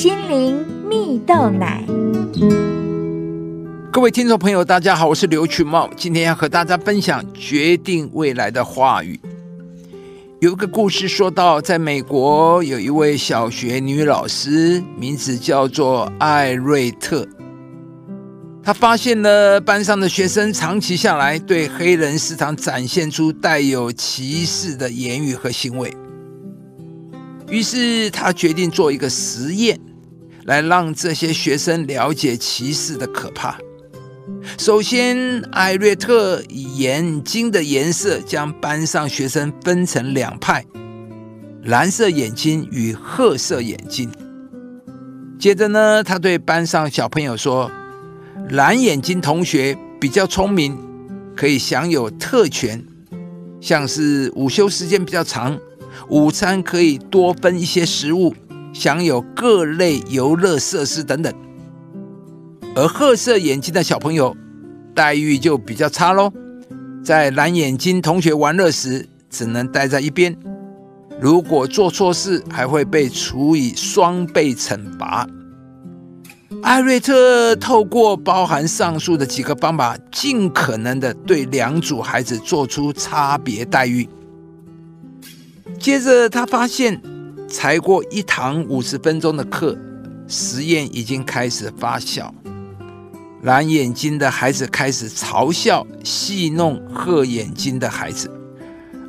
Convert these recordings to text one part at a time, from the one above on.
心灵蜜豆奶。各位听众朋友，大家好，我是刘群茂，今天要和大家分享决定未来的话语。有一个故事说到，在美国有一位小学女老师，名字叫做艾瑞特。她发现了班上的学生长期下来对黑人时常展现出带有歧视的言语和行为，于是她决定做一个实验，来让这些学生了解歧视的可怕。首先，艾瑞特以眼睛的颜色将班上学生分成两派：蓝色眼睛与褐色眼睛。接着呢，他对班上小朋友说：“蓝眼睛同学比较聪明，可以享有特权，像是午休时间比较长，午餐可以多分一些食物，享有各类游乐设施等等。”而褐色眼睛的小朋友待遇就比较差喽，在蓝眼睛同学玩乐时，只能待在一边；如果做错事，还会被处以双倍惩罚。艾瑞特透过包含上述的几个方法，尽可能的对两组孩子做出差别待遇。接着，他发现才过一堂五十分钟的课，实验已经开始发酵。蓝眼睛的孩子开始嘲笑、戏弄褐眼睛的孩子，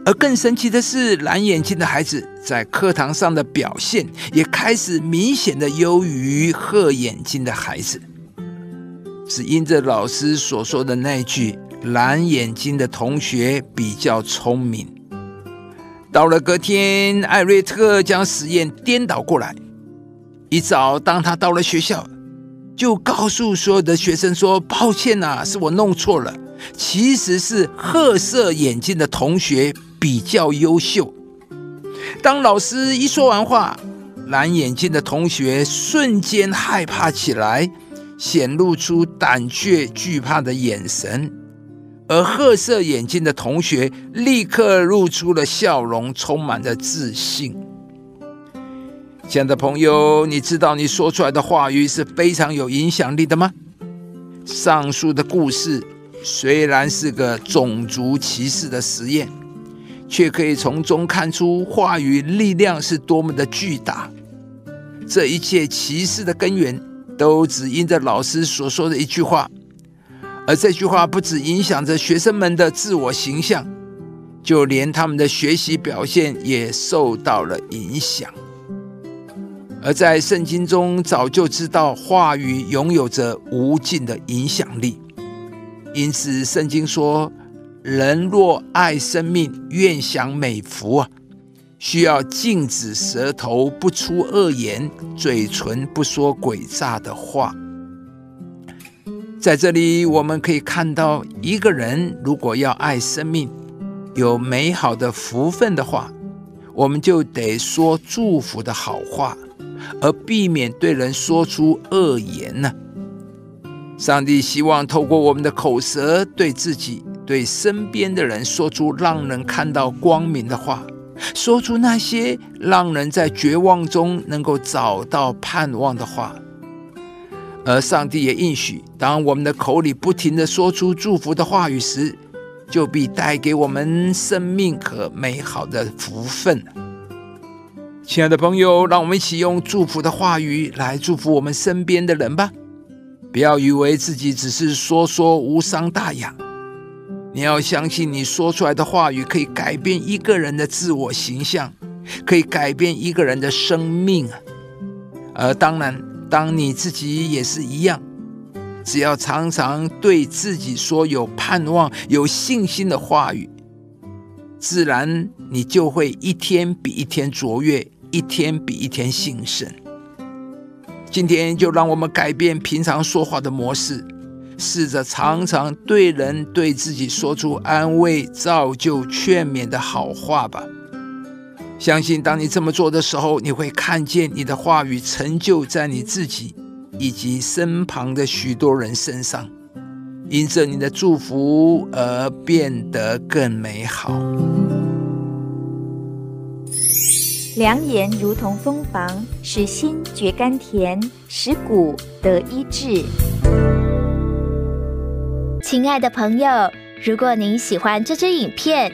而更神奇的是，蓝眼睛的孩子在课堂上的表现也开始明显的优于褐眼睛的孩子。只因着老师所说的那句“蓝眼睛的同学比较聪明”。到了隔天，艾瑞特将实验颠倒过来。一早，当他到了学校。就告诉所有的学生说：“抱歉呐，是我弄错了，其实是褐色眼镜的同学比较优秀。”当老师一说完话，蓝眼睛的同学瞬间害怕起来，显露出胆怯惧怕的眼神，而褐色眼睛的同学立刻露出了笑容，充满着自信。亲爱的朋友，你知道你说出来的话语是非常有影响力的吗？上述的故事虽然是个种族歧视的实验，却可以从中看出话语力量是多么的巨大。这一切歧视的根源，都只因着老师所说的一句话，而这句话不止影响着学生们的自我形象，就连他们的学习表现也受到了影响。而在圣经中，早就知道话语拥有着无尽的影响力，因此圣经说：“人若爱生命，愿享美福啊，需要禁止舌头不出恶言，嘴唇不说诡诈的话。”在这里，我们可以看到，一个人如果要爱生命，有美好的福分的话，我们就得说祝福的好话。而避免对人说出恶言呢？上帝希望透过我们的口舌，对自己、对身边的人说出让人看到光明的话，说出那些让人在绝望中能够找到盼望的话。而上帝也应许，当我们的口里不停的说出祝福的话语时，就必带给我们生命和美好的福分。亲爱的朋友，让我们一起用祝福的话语来祝福我们身边的人吧。不要以为自己只是说说无伤大雅，你要相信你说出来的话语可以改变一个人的自我形象，可以改变一个人的生命啊！而当然，当你自己也是一样，只要常常对自己说有盼望、有信心的话语，自然你就会一天比一天卓越。一天比一天兴盛。今天就让我们改变平常说话的模式，试着常常对人对自己说出安慰、造就、劝勉的好话吧。相信当你这么做的时候，你会看见你的话语成就在你自己以及身旁的许多人身上，因着你的祝福而变得更美好。良言如同蜂房，使心觉甘甜，使骨得医治。亲爱的朋友，如果您喜欢这支影片，